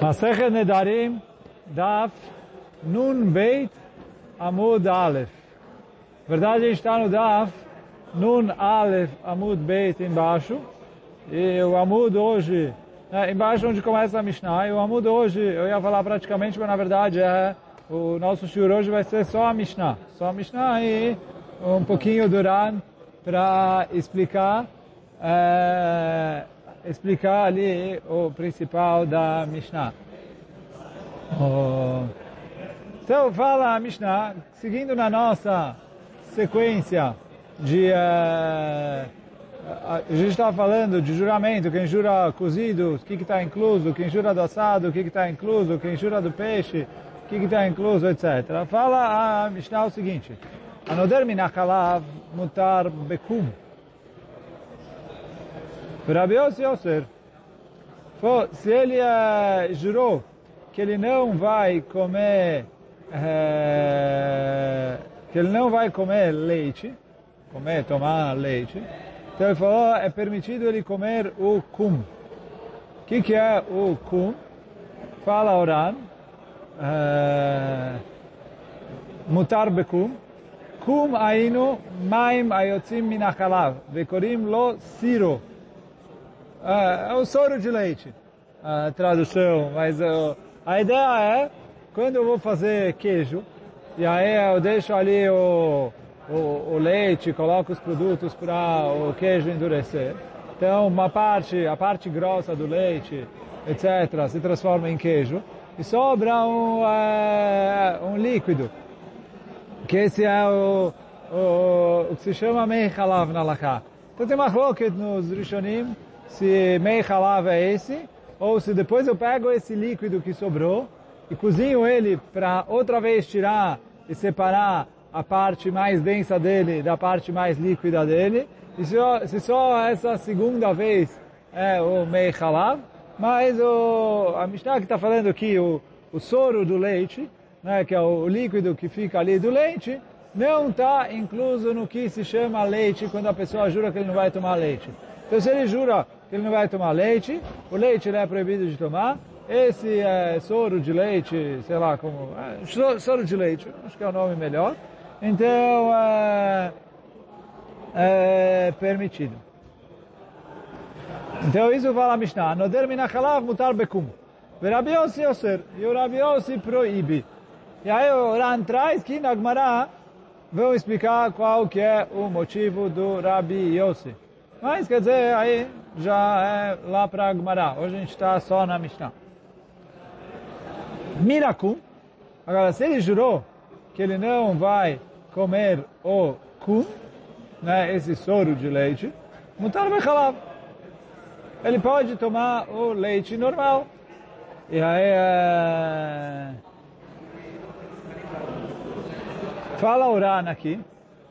Masechet Nedarim, Daf, Nun Beit, Amud Aleph. verdade, gente está no Daf, Nun Aleph, Amud Beit embaixo. E o Amud hoje, é, embaixo onde começa a Mishnah, e o Amud hoje, eu ia falar praticamente, mas na verdade é, o nosso shiur hoje vai ser só a Mishnah. Só a Mishnah e um pouquinho do Ran para explicar, é, explicar ali o principal da Mishnah. Então fala a Mishnah, seguindo na nossa sequência de... Uh, a gente estava falando de juramento, quem jura cozido, o que está incluso, quem jura do assado, o que está incluso, quem jura do peixe, o que está incluso, etc. Fala a Mishnah o seguinte, Anoder minachalav mutar bekum. Rabi Yosser, se ele uh, jurou que ele não vai comer uh, que ele não vai comer leite, comer, tomar leite, então ele falou, é permitido ele comer o kum. O que, que é o kum? Fala Oran, uh, mutar bekum, kum ainu maim ayotzim minachalav, vekorim lo siro. Uh, é o soro de leite, a tradução, mas uh, a ideia é, quando eu vou fazer queijo, e aí eu deixo ali o, o, o leite, coloco os produtos para o queijo endurecer. Então, uma parte, a parte grossa do leite, etc., se transforma em queijo e sobra um, é, um líquido, que esse é o, o, o que se chama mei na laká. Então tem uma roca nos Rishonim se mei halav é esse, ou se depois eu pego esse líquido que sobrou e cozinho ele para outra vez tirar e separar a parte mais densa dele da parte mais líquida dele. E se só, se só essa segunda vez é o mei halav, mas o, a Mishnah que está falando aqui, o, o soro do leite, né, que é o líquido que fica ali do leite, não está incluso no que se chama leite quando a pessoa jura que ele não vai tomar leite. Então se ele jura que ele não vai tomar leite, o leite ele é proibido de tomar, esse é soro de leite, sei lá como, é, soro de leite, acho que é o nome melhor, então é, é permitido. Então isso fala a Mishnah, Noder minachalav mutar bekum. Rabi Yossi Yosser, e o Rabi proíbe. E aí o Ran traz que na Gemara vão explicar qual que é o motivo do Rabi Yossi. Mas quer dizer, aí já é lá para Gemara. Hoje a gente está só na Mishnah. Mirakum. Agora, se ele jurou que ele não vai comer o kum, né, esse soro de leite, mutar bechalav. Ele pode tomar o leite normal. E aí, é... fala Uran aqui,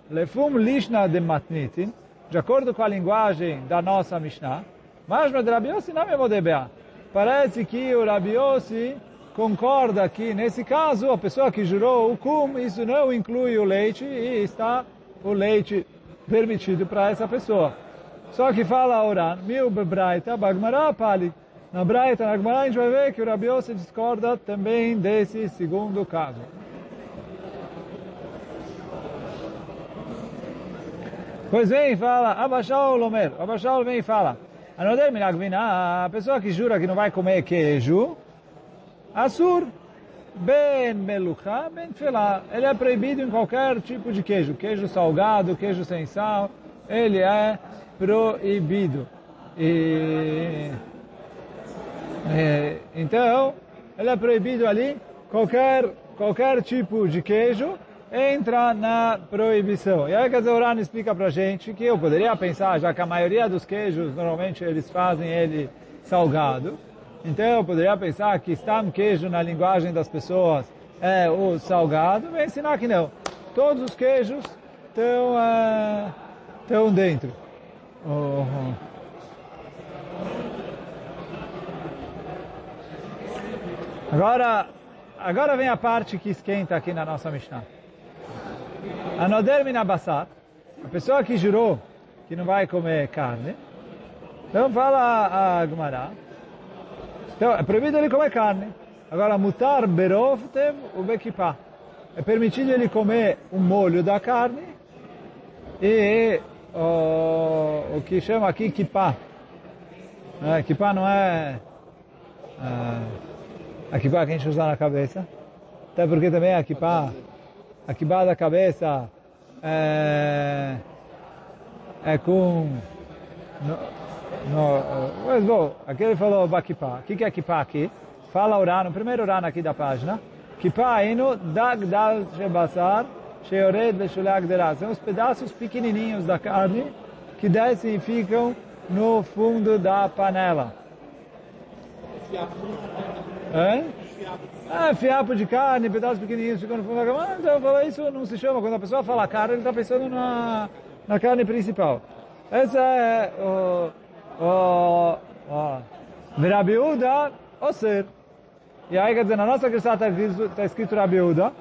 lefum lishna de matnitin, de acordo com a linguagem da nossa Mishnah, mas no Rabi Yossi não é modebea. Parece que o Rabi Yossi concorda que, nesse caso, a pessoa que jurou o kum, isso não inclui o leite e está o leite permitido para essa pessoa. Só que fala Oran, mil bebraita, bagmará pali. Na Braita, na Gemara, a gente vai ver que o Rabi Yossi discorda também desse segundo caso. Pois vem fala, Abashal Lomer, Abashal vem e fala, Anoder minagvina, a pessoa que jura que não vai comer queijo, Assur, ben melucha, ben tefilá. Ele é proibido em qualquer tipo de queijo. Queijo salgado, queijo sem sal, ele é proibido. E, e, então, ele é proibido ali, qualquer, qualquer tipo de queijo entra na proibição. E aí que a explica pra gente que eu poderia pensar, já que a maioria dos queijos, normalmente eles fazem ele salgado, então eu poderia pensar que estam queijo na linguagem das pessoas é o salgado, vem ensinar que não. Todos os queijos estão uh, estão dentro. Oh. Agora, agora vem a parte que esquenta aqui na nossa Mishnah. Anoder minabassat, a pessoa que jurou que não vai comer carne, então fala a Gemara, Então, é proibido ele comer carne. Agora, mutar berovtem o bekipá. É permitido ele comer o molho da carne e o, o que chama aqui kipá. É, kipá não é a kipá que a gente usa na cabeça. Até porque também a kipá, a kipá da cabeça é, é com... No, no, aqui ele falou bakipá. O que, que é kipá aqui? Fala o primeiro Rano aqui da página. Kipá inu dagdal shebasar sheored veshulag derat. São os pedaços pequenininhos da carne que descem e ficam no fundo da panela. É? Ah, fiapo de carne, pedaços pequenininhos ficam no fundo da panela. Então, falo, isso não se chama. Quando a pessoa fala carne, ele está pensando na, na carne principal. Essa é o... o, o ou ser. E aí, quer dizer, na nossa cristã está escrito, tá escrito Rabiúda.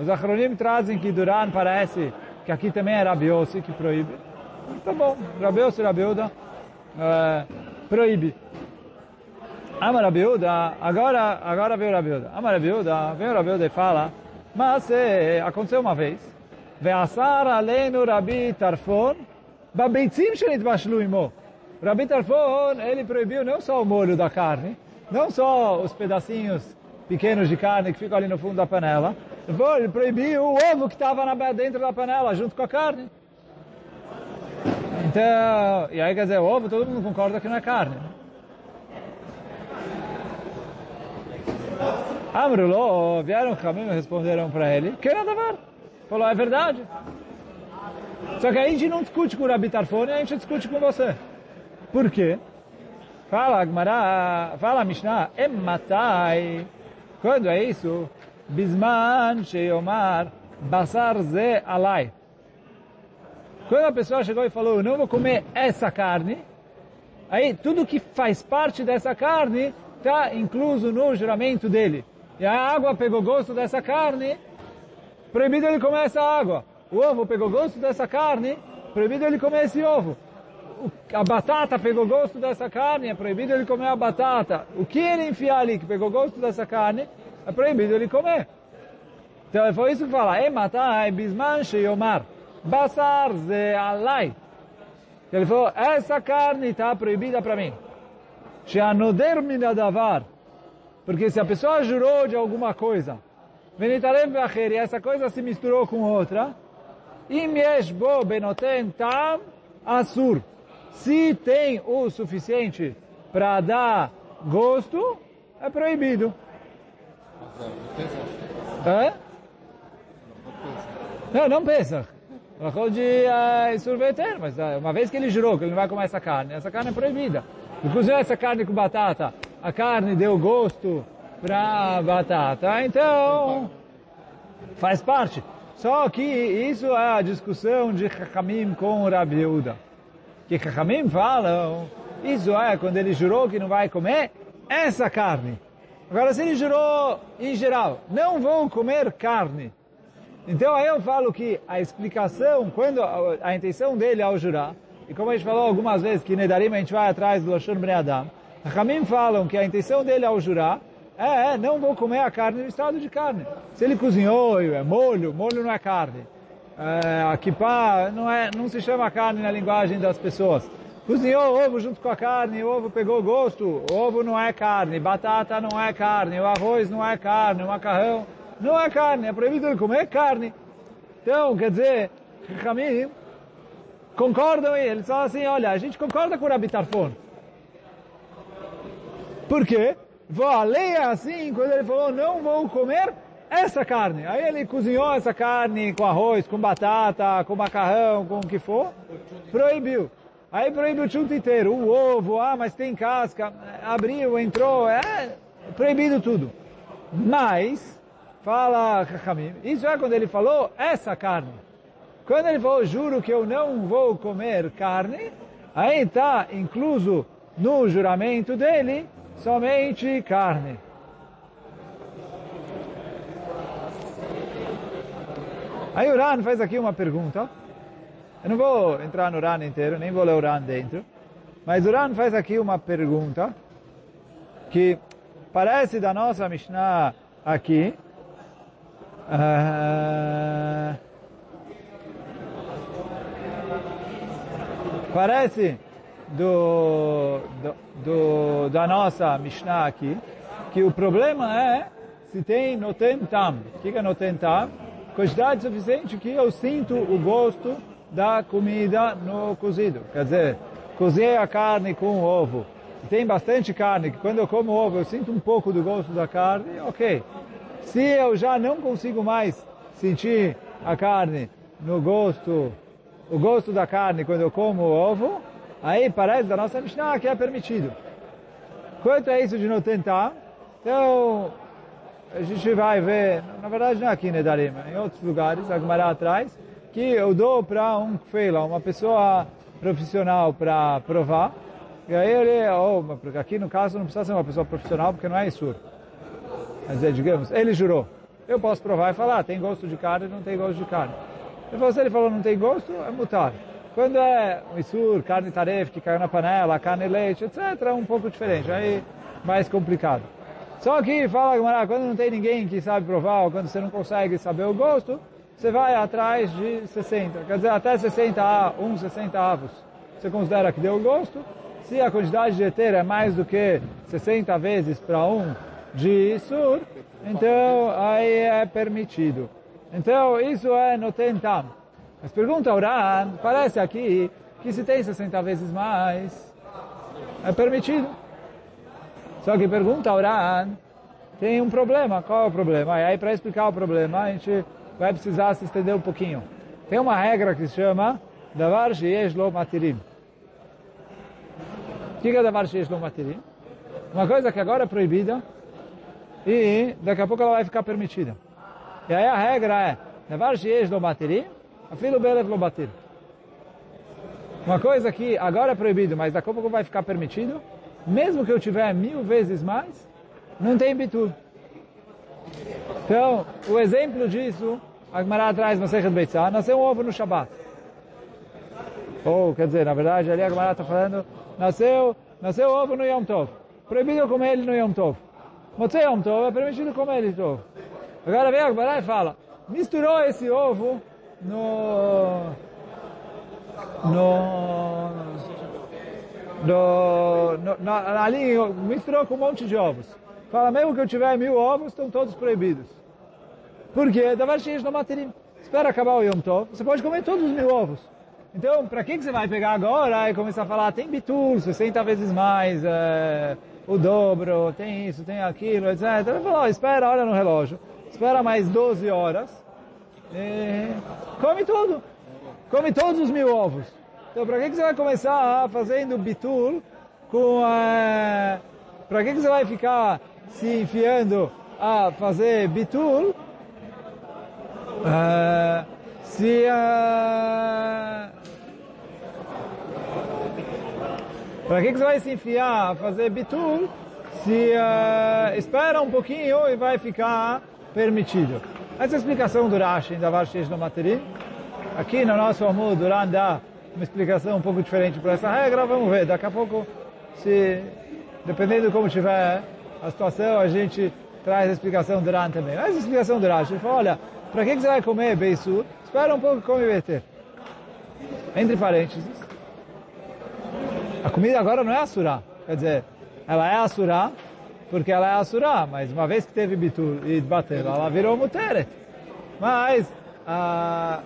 Os acronim trazem que Duran parece que aqui também é Rabiossi que proíbe. Tá bom, Rabiossi e Rabiúda é, proíbe. Ama Rabiúda, agora, agora veio Rabiúda. Ama Rabiúda, veio Rabiúda e fala, mas é, aconteceu uma vez, Ve'asar aleinu Rabi Tarfon, babitzim shenitbashlu imo. Rabi Tarfon, ele proibiu não só o molho da carne, não só os pedacinhos pequenos de carne que ficam ali no fundo da panela, ele proibiu o ovo que estava dentro da panela, junto com a carne. Então, e aí quer dizer, o ovo todo mundo concorda que não é carne. Amrulo, vieram caminho e responderam para ele, que nada ver. Falou, é verdade. Só que a gente não discute com o Rabi Tarfone, a gente discute com você. Por quê? Fala Agmará, fala Mishnah, ematai. Quando é isso? Bisman sheyomar basar ze alai. Quando a pessoa chegou e falou, não vou comer essa carne, aí tudo que faz parte dessa carne está incluso no juramento dele. E a água pegou gosto dessa carne, proibido ele comer essa água. O ovo pegou gosto dessa carne, proibido ele comer esse ovo a batata pegou gosto dessa carne, é proibido ele comer a batata. O que ele enfiar ali que pegou gosto dessa carne, é proibido ele comer. Então foi isso que fala, é matar, é bisman sheyomar, basar ze alai. Ele falou, essa carne está proibida para mim. Sheanoder minadavar. Porque se a pessoa jurou de alguma coisa, venitarem e essa coisa se misturou com outra, im yesh bo benoten tam asur. Se tem o suficiente para dar gosto, é proibido. É? Não, não pensa. Falou de uh, sorveter, mas uh, uma vez que ele jurou que ele não vai comer essa carne, essa carne é proibida. Inclusive essa carne com batata, a carne deu gosto para batata, então faz parte. Só que isso é a discussão de Hakamim com Rabi Yehuda que Chachamim falam, isso é quando ele jurou que não vai comer essa carne. Agora, se ele jurou em geral, não vou comer carne, então aí eu falo que a explicação, quando a, a intenção dele ao jurar, e como a gente falou algumas vezes que Nedarim a gente vai atrás do Lashon Bnei Adam, Ramim falam que a intenção dele ao jurar é, é, não vou comer a carne no estado de carne. Se ele cozinhou, é molho, molho não é carne é, a kippah não, é, não se chama carne na linguagem das pessoas. Cozinhou ovo junto com a carne, o ovo pegou gosto, ovo não é carne, batata não é carne, o arroz não é carne, o macarrão não é carne, é proibido ele comer carne. Então, quer dizer, Ramim concordam e eles falam assim, olha, a gente concorda com o Rabi Tarfon. Por quê? Vou a lei é assim, quando ele falou, não vou comer essa carne. Aí ele cozinhou essa carne com arroz, com batata, com macarrão, com o que for, proibiu. Aí proibiu o chunto inteiro, o ovo, ah, mas tem casca, abriu, entrou, é proibido tudo. Mas, fala Chachamim, isso é quando ele falou essa carne. Quando ele falou, juro que eu não vou comer carne, aí está incluso no juramento dele somente carne. Aí o Ran faz aqui uma pergunta. Eu não vou entrar no Ran inteiro, nem vou ler o Ran dentro. Mas o Ran faz aqui uma pergunta que parece da nossa Mishnah aqui, uh, parece do, do, do, da nossa Mishnah aqui, que o problema é se tem noten tam. O que é noten tam? Quantidade suficiente que eu sinto o gosto da comida no cozido. Quer dizer, cozinhei a carne com ovo. Tem bastante carne, que quando eu como ovo eu sinto um pouco do gosto da carne, ok. Se eu já não consigo mais sentir a carne no gosto, o gosto da carne quando eu como o ovo, aí parece da nossa Mishnah que é permitido. Quanto é isso de não tentar? Então, a gente vai ver, na verdade não é aqui em Nedarim, em outros lugares, a Gemara atrás, que eu dou para um feila, uma pessoa profissional para provar, e aí ele, oh, aqui no caso não precisa ser uma pessoa profissional, porque não é Isur. Quer dizer, digamos, ele jurou, eu posso provar e falar, tem gosto de carne, não tem gosto de carne. Se ele falou não tem gosto, é mutar. Quando é um Isur, carne tarefa que caiu na panela, carne leite, etc., é um pouco diferente, aí mais complicado. Só que, fala Gamara, quando não tem ninguém que sabe provar, ou quando você não consegue saber o gosto, você vai atrás de 60. Quer dizer, até 60 um 60 avos. Você considera que deu gosto. Se a quantidade de eter é mais do que 60 vezes para um de sur, então aí é permitido. Então, isso é no tentam. Mas pergunta Uran, parece aqui que se tem 60 vezes mais, é permitido. Só que pergunta Uran, tem um problema. Qual é o problema? E aí, para explicar o problema, a gente vai precisar se estender um pouquinho. Tem uma regra que se chama Davar Sheyesh Matirim. O que é Davar Sheyesh Matirim? Uma coisa que agora é proibida e daqui a pouco ela vai ficar permitida. E aí a regra é Davar Sheyesh Lo Matirim, Afilo Belev Lo Batir. Uma coisa que agora é proibido, mas daqui a pouco vai ficar permitido, mesmo que eu tiver mil vezes mais, não tem bitur. Então, o exemplo disso, a Gemara traz Masechet Beitzah, nasceu um ovo no Shabat. Ou, quer dizer, na verdade, ali a Gemara está falando, nasceu, nasceu ovo no Yom Tov. Proibido comer ele no Yom Tov. Motzei Yom Tov é permitido comer ele Tov. Agora vem a Gemara e fala, misturou esse ovo no... no... no, no na, ali misturou com um monte de ovos. Fala, mesmo que eu tiver mil ovos, estão todos proibidos. Por quê? Davar Sheish no Materim. Espera acabar o Yom Tov, você pode comer todos os mil ovos. Então, para que, que você vai pegar agora e começar a falar, tem bitur, 60 vezes mais, é, o dobro, tem isso, tem aquilo, etc. Ele falou, espera, olha no relógio, espera mais 12 horas, e come tudo. Come todos os mil ovos. Então, para que, que você vai começar fazendo bitur com... É, para que, que você vai ficar se enfiando a fazer bitul, uh, se uh, para que, que você vai se enfiar a fazer bitul se uh, espera um pouquinho e vai ficar permitido? Essa é a explicação do Rashi da Varshish no Materim. Aqui no nosso Amud, Duran dá uma explicação um pouco diferente para essa regra. Vamos ver, daqui a pouco, se dependendo de como tiver a situação, a gente traz a explicação do Ran também. Mas a explicação do Rashi, ele fala, olha, para que, você vai comer Beisur? Espera um pouco que come Beter. Entre parênteses, a comida agora não é Assurá. Quer dizer, ela é Assurá porque ela é Assurá, mas uma vez que teve Bitur e bater, ela virou Muteret. Mas a,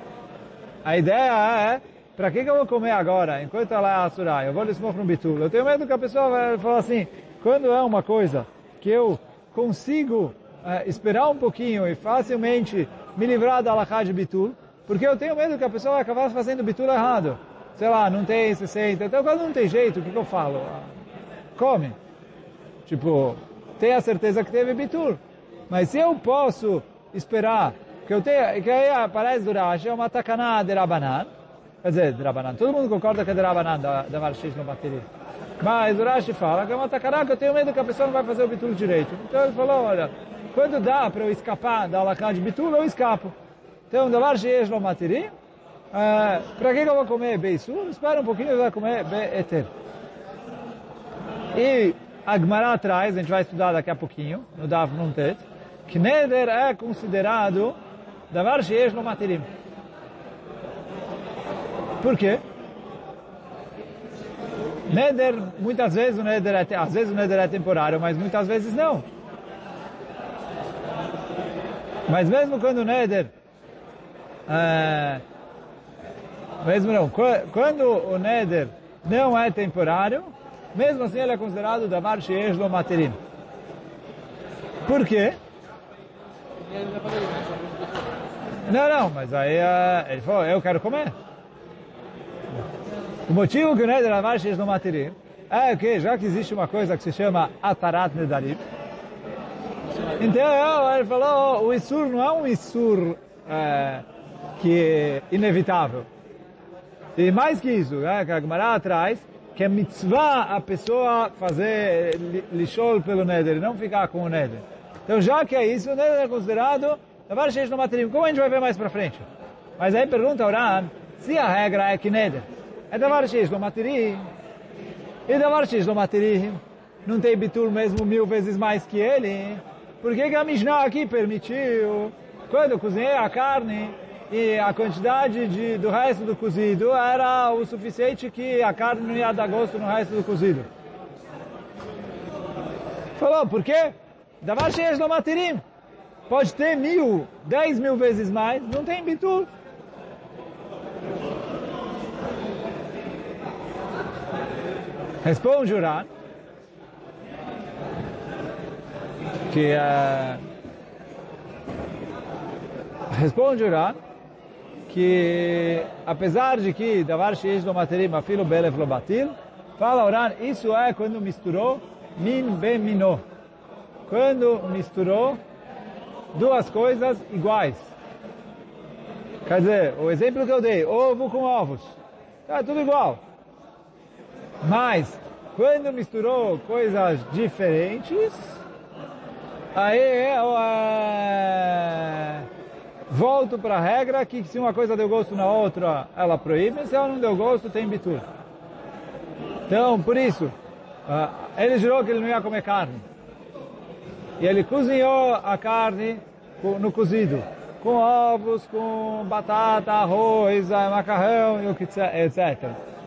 a ideia é, para que, que eu vou comer agora, enquanto ela é Assurá? Eu vou desmor um Bitur. Eu tenho medo que a pessoa vai falar assim, quando é uma coisa que eu consigo uh, esperar um pouquinho e facilmente me livrar da alahá de bitul, porque eu tenho medo que a pessoa vai acabar fazendo bitul errado. Sei lá, não tem 60. Então, quando não tem jeito, o que, que eu falo? Come. Tipo, tenha certeza que teve bitul. Mas se eu posso esperar que eu tenha, que aí aparece do Rashi, é uma takaná de Rabanan, quer dizer, de Rabanan, todo mundo concorda que é de Rabanan, da, da Marshish no bateria. Mas o Rashi fala que é uma takará que eu tenho medo que a pessoa não vai fazer o bitul direito. Então ele falou, olha, quando dá para eu escapar da alacá de bitul, eu escapo. Então, davar sheesh lo matiri, para que, que eu vou comer beisur? Espera um pouquinho, eu vou comer be'eter. E a Gemara traz, a gente vai estudar daqui a pouquinho, no Dav Nuntet, que Neder é considerado Davar Sheesh no Materim. Por quê? Neder, muitas vezes o Neder é, às vezes o Neder é temporário, mas muitas vezes não. Mas mesmo quando o Neder, é, mesmo não, quando o Neder não é temporário, mesmo assim ele é considerado Davar Sheesh Lo Materim. Por quê? Não, não, mas aí uh, ele falou, eu quero comer. O motivo que o Neder Davar Sheesh Lo Materim é que já que existe uma coisa que se chama Atarat Nedarim, então ele falou, o Isur não é um Isur é, que é inevitável. E mais que isso, né, que a Gemara atrás, que é mitzvah a pessoa fazer lixol pelo Neder, não ficar com o Neder. Então já que é isso, o Neder é considerado Davar Sheish no Materim. Como a gente vai ver mais para frente? Mas aí pergunta o Ran, se a regra é que Neder é Davar Sheish no Materim, e Davar Sheish no Materim não tem bitul mesmo mil vezes mais que ele, por que, que a Mishnah aqui permitiu, quando cozinhei a carne, e a quantidade de, do resto do cozido era o suficiente que a carne não ia dar gosto no resto do cozido. Falou, por quê? Davar cheias no materim. Pode ter mil, dez mil vezes mais, não tem bitur. Responde Juran que uh, responde Juran que apesar de que davar sheish no materim afilo belef lo batil, fala Oran, isso é quando misturou min be minó. Quando misturou duas coisas iguais. Quer dizer, o exemplo que eu dei, ovo com ovos, é tudo igual. Mas, quando misturou coisas diferentes, aí é, é volto para a regra que se uma coisa deu gosto na outra, ela proíbe, se ela não deu gosto, tem bitur. Então, por isso, uh, ele jurou que ele não ia comer carne. E ele cozinhou a carne no cozido, com ovos, com batata, arroz, eh, macarrão, etc.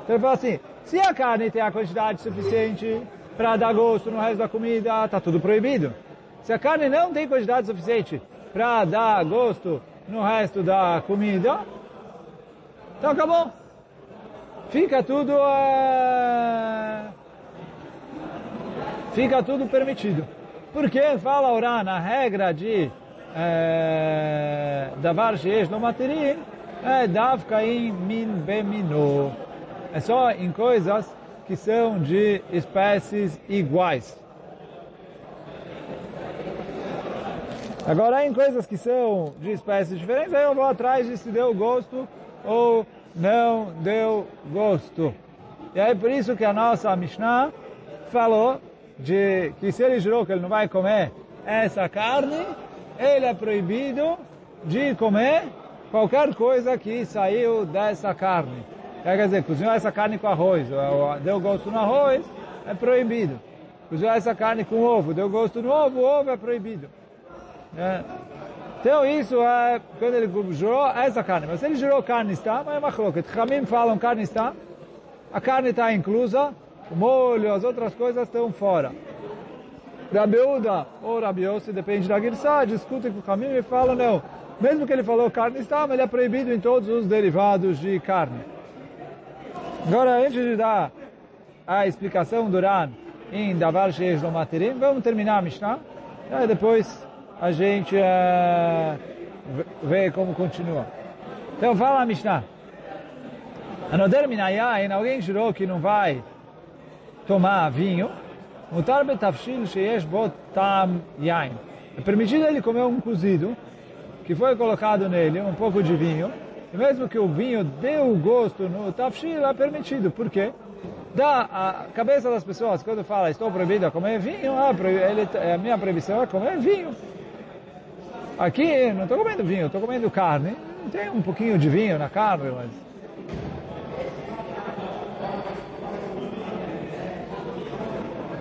Então ele falou assim, se a carne tem a quantidade suficiente para dar gosto no resto da comida, está tudo proibido. Se a carne não tem quantidade suficiente para dar gosto no resto da comida, então acabou. Fica tudo... Uh, fica tudo permitido. Porque fala Oran, a regra de davar sheesh no materim é davka in min bemino. É só em coisas que são de espécies iguais. Agora, em coisas que são de espécies diferentes, aí eu vou atrás de se deu gosto ou não deu gosto. E aí por isso que a nossa Mishnah falou de que se ele jurou que ele não vai comer essa carne, ele é proibido de comer qualquer coisa que saiu dessa carne. Quer dizer, cozinhou essa carne com arroz, deu gosto no arroz, é proibido. Cozinhou essa carne com ovo, deu gosto no ovo, ovo é proibido. É. Então isso é quando ele jurou essa carne. Mas se ele jurou carne está, mas é uma coloca. Ramim falam carne está, a carne está inclusa, o molho, as outras coisas estão fora. Rabiuda ou Rabiose, depende da Girsá, discutem com o caminho e falam, não, mesmo que ele falou carne está, mas ele é proibido em todos os derivados de carne. Agora, antes de dar a explicação do Ran em Davar Sheish no Materim, vamos terminar a Mishnah, e depois a gente uh, vê como continua. Então fala a Mishnah. Anoder minayain, alguém jurou que não vai tomar vinho, mutar betafshil sheyesh bot tam yain. É permitido ele comer um cozido que foi colocado nele um pouco de vinho, e mesmo que o vinho deu gosto no tafshil, é permitido. Por quê? Da a cabeça das pessoas, quando fala estou proibido a comer vinho, ah, ele, a minha proibição é comer vinho. Aqui não estou comendo vinho, estou comendo carne. Tem um pouquinho de vinho na carne, mas...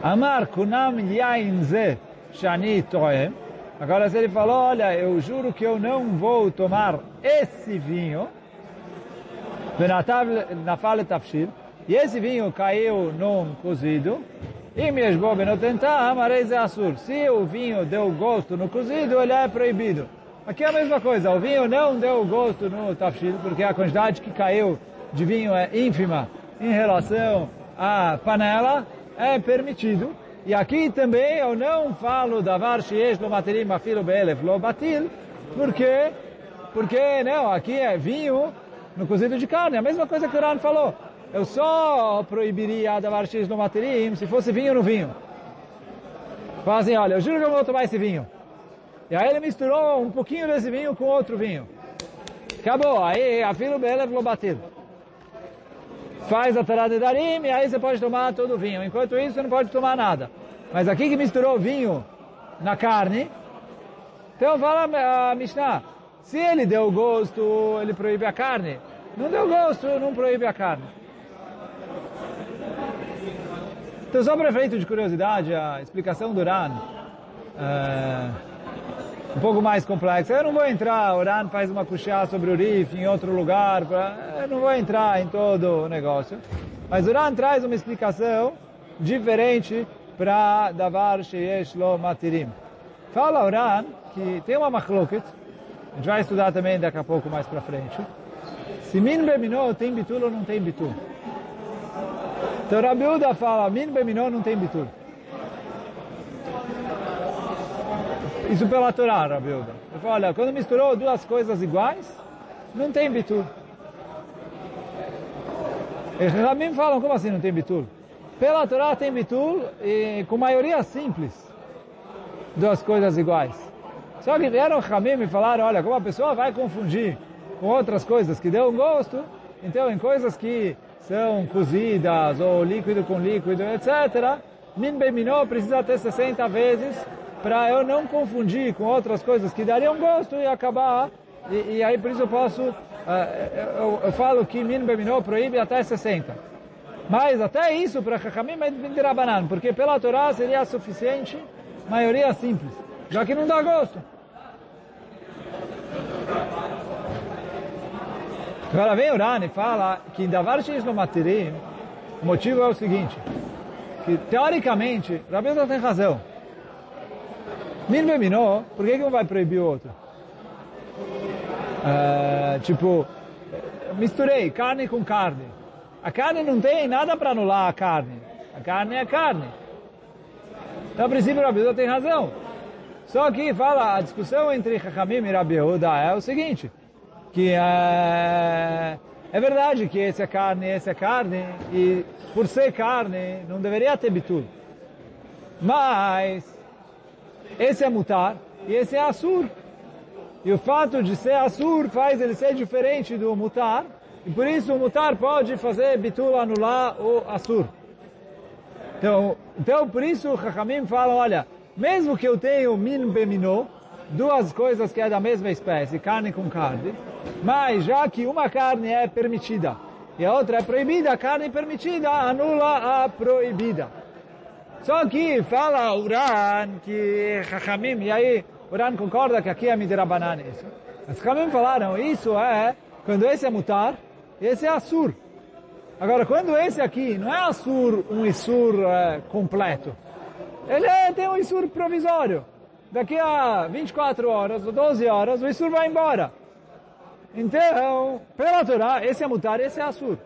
Amar kunam yain ze shani toem. Agora se ele falou, olha, eu juro que eu não vou tomar esse vinho, nafal tafshil, e esse vinho caiu num cozido, e me esbobe no tentar, amarei assur. Se o vinho deu gosto no cozido, ele é proibido. Aqui é a mesma coisa, o vinho não deu gosto no tafshil, porque a quantidade que caiu de vinho é ínfima em relação à panela, é permitido. E aqui também eu não falo da varshiesh lo materim afilo be'elef lo batil, porque, porque não, aqui é vinho no cozido de carne, a mesma coisa que o Ran falou. Eu só proibiria da varshiesh lo materim se fosse vinho no vinho. Fala assim, olha, eu juro que eu vou tomar esse vinho. E aí ele misturou um pouquinho desse vinho com outro vinho. Acabou, aí afilo be'elef lo batil faz a Torá de Darim e aí você pode tomar todo o vinho. Enquanto isso, você não pode tomar nada. Mas aqui que misturou vinho na carne, então fala a Mishnah, se ele deu gosto, ele proíbe a carne. Não deu gosto, não proíbe a carne. Então, só para efeito de curiosidade, a explicação do Ran é um pouco mais complexa. Eu não vou entrar, o Ran faz uma kushá sobre o Rif em outro lugar, pra, eu não vou entrar em todo o negócio. Mas o Ran traz uma explicação diferente para Davar Sheyesh Lo Matirim. Fala o Ran que tem uma machloket, a gente vai estudar também daqui a pouco mais para frente. Se min beminó tem bitul ou não tem bitul. Então Rabi Uda fala, min beminó não tem bitul. Isso pela Torá, Rabi Uda. Ele fala, olha, quando misturou duas coisas iguais, não tem bitul. E Rabim falam, como assim não tem bitul? Pela Torá tem bitul e com maioria simples. Duas coisas iguais. Só que vieram Rabim e falaram, olha, como a pessoa vai confundir com outras coisas que deu um gosto, então em coisas que são cozidas ou líquido com líquido, etc., min beminó precisa ter 60 vezes para eu não confundir com outras coisas que dariam gosto e acabar. E, e aí por isso eu posso, uh, eu, eu, falo que min beminó proíbe até 60. Mas até isso para Chachamim é de Rabanan, porque pela Torá seria suficiente maioria simples, já que não dá gosto. Agora vem o Rani e fala que Davar no Matirim, o motivo é o seguinte, que teoricamente, Rabi tem razão. Min beminó, por que, que um vai proibir o outro? Uh, tipo, misturei carne com carne. A carne não tem nada para anular a carne. A carne é carne. Então, a princípio, Rabi tem razão. Só que fala, a discussão entre Chachamim e Rabi é o seguinte, que é, é verdade que esse é carne, esse é carne, e por ser carne, não deveria ter bitul. Mas, esse é mutar e esse é assur. E o fato de ser assur faz ele ser diferente do mutar, e por isso o mutar pode fazer bitul anular o assur. Então, então por isso o Chachamim fala, olha, mesmo que eu tenho min beminô, duas coisas que é da mesma espécie, carne com carne, mas já que uma carne é permitida e a outra é proibida, a carne permitida anula a proibida. Só que fala Uran que Chachamim, e aí Uran concorda que aqui é Midrabanan isso. Mas Chachamim falaram, isso é quando esse é mutar, esse é Assur. Agora, quando esse aqui não é Assur, um Isur é, completo, ele é, tem um Isur provisório. Daqui a 24 horas ou 12 horas, o Isur vai embora. Então, pela Torá, esse é mutar, esse é Assur.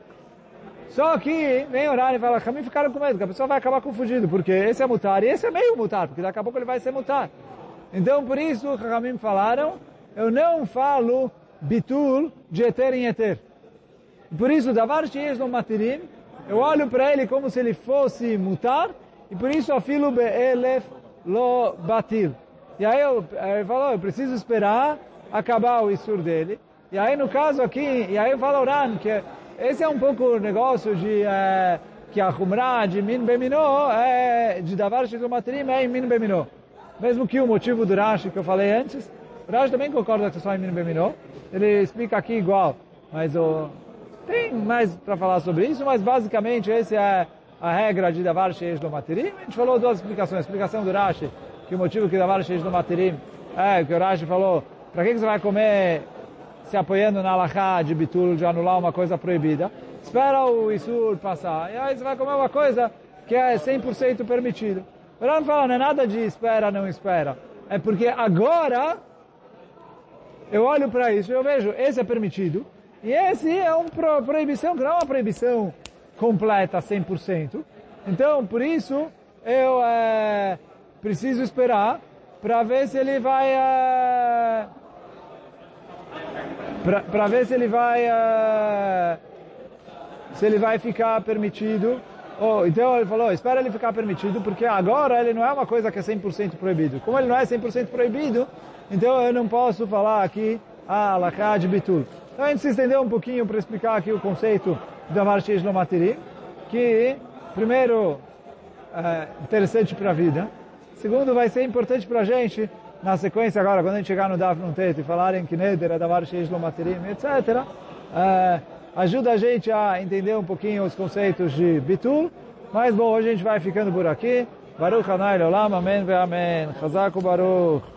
Só que vem orar e fala, Camim ficaram com medo, que a pessoa vai acabar confundindo, porque esse é mutar e esse é meio mutar, porque daqui a pouco ele vai ser mutar. Então, por isso, os Camim falaram, eu não falo bitul de eter em eter. Por isso, davar sheish no matirim, eu olho para ele como se ele fosse mutar, e por isso afilo be'elef lo batil. E aí eu, ele falou, eu preciso esperar acabar o isur dele. E aí no caso aqui, e aí eu falo Ran, que esse é um pouco o negócio de é, que a Humrah de Min Beminó é de Davar Shikomatrim é em Min Beminó. Mesmo que o motivo do Rashi que eu falei antes, o Rashi também concorda que é só em Min Beminó. Ele explica aqui igual, mas o, tem mais para falar sobre isso, mas basicamente esse é a regra de Davar Materim. A gente falou duas explicações. A explicação do Rashi, que o motivo que Davar Materim é que o Rashi falou, para que você vai comer se apoiando na Alahá de Bitul, de anular uma coisa proibida? Espera o Isur passar, e aí você vai comer uma coisa que é 100% permitido. O Ran fala, não é nada de espera, não espera. É porque agora eu olho para isso e eu vejo, esse é permitido, e esse é uma proibição que não é uma proibição completa, 100%. Então, por isso, eu é, preciso esperar para ver se ele vai... É, para ver se ele vai... É, se ele vai ficar permitido Oh, então ele falou, espera ele ficar permitido, porque agora ele não é uma coisa que é 100% proibido. Como ele não é 100% proibido, então eu não posso falar aqui a ah, de Bitul. Então a gente se estendeu um pouquinho para explicar aqui o conceito da Marchish Lomatiri, que, primeiro, é interessante para a vida. Segundo, vai ser importante para a gente, na sequência agora, quando a gente chegar no Daf Nuntet e falarem que Neder é da Marchish Lomatirim, etc., é, ajuda a gente a entender um pouquinho os conceitos de Bitul. Mas bom, hoje a gente vai ficando por aqui. Baruch Hanai Olam, Amém ve Amém. Chazak Baruch.